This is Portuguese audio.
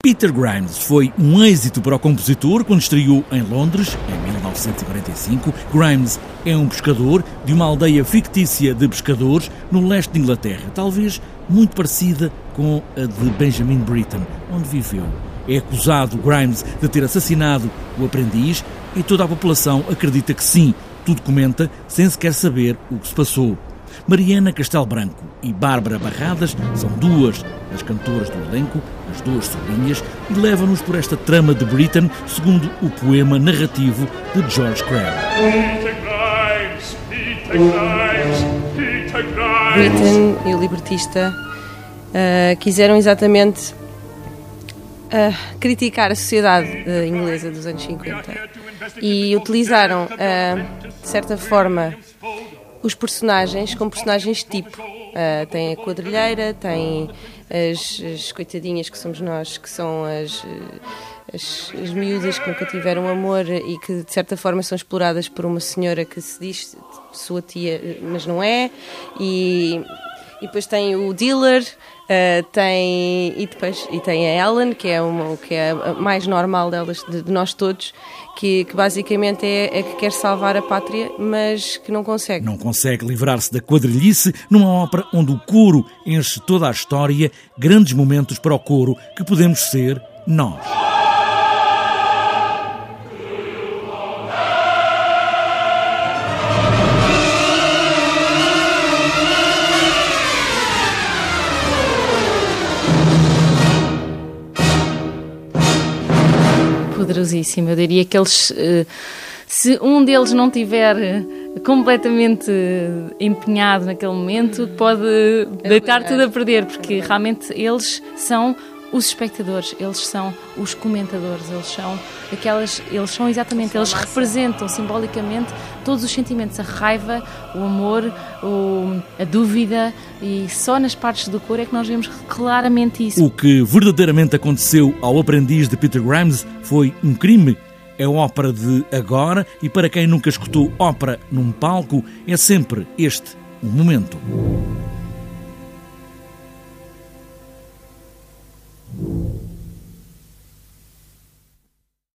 Peter Grimes foi um êxito para o compositor quando estreou em Londres, em 1945. Grimes é um pescador de uma aldeia fictícia de pescadores no leste de Inglaterra, talvez muito parecida com a de Benjamin Britten, onde viveu. É acusado Grimes de ter assassinado o aprendiz e toda a população acredita que sim, tudo comenta sem sequer saber o que se passou. Mariana Castelo Branco e Bárbara Barradas são duas das cantoras do elenco, as duas sobrinhas, e levam-nos por esta trama de Britain, segundo o poema narrativo de George Crabbe. Britain e o libertista uh, quiseram exatamente uh, criticar a sociedade uh, inglesa dos anos 50 e utilizaram, de certa forma, os personagens como personagens tipo. Uh, tem a quadrilheira, tem as, as, coitadinhas que somos nós, que são as, as, as miúdas que nunca tiveram amor e que de certa forma são exploradas por uma senhora que se diz sua tia, mas não é. E, e depois tem o dealer, uh, tem, e, depois, e tem a Ellen, que é, uma, que é a mais normal delas, de, de nós todos, que, que basicamente é, é, que quer salvar a pátria, mas que não consegue. Não consegue livrar-se da quadrilhice numa ópera onde o coro enche toda a história, grandes momentos para o coro que podemos ser nós. Poderosíssimo. Eu diria que eles, eh, se um deles não tiver eh, completamente eh, empenhado naquele momento, pode deitar tudo a perder, porque realmente eles são os espectadores, eles são os comentadores, eles são aquelas, eles são exatamente, eles representam simbolicamente todos os sentimentos, a raiva, o amor, o, a dúvida e só nas partes do cor é que nós vemos claramente isso. O que verdadeiramente aconteceu ao aprendiz de Peter Grimes foi um crime. É ópera de agora e para quem nunca escutou ópera num palco, é sempre este o momento.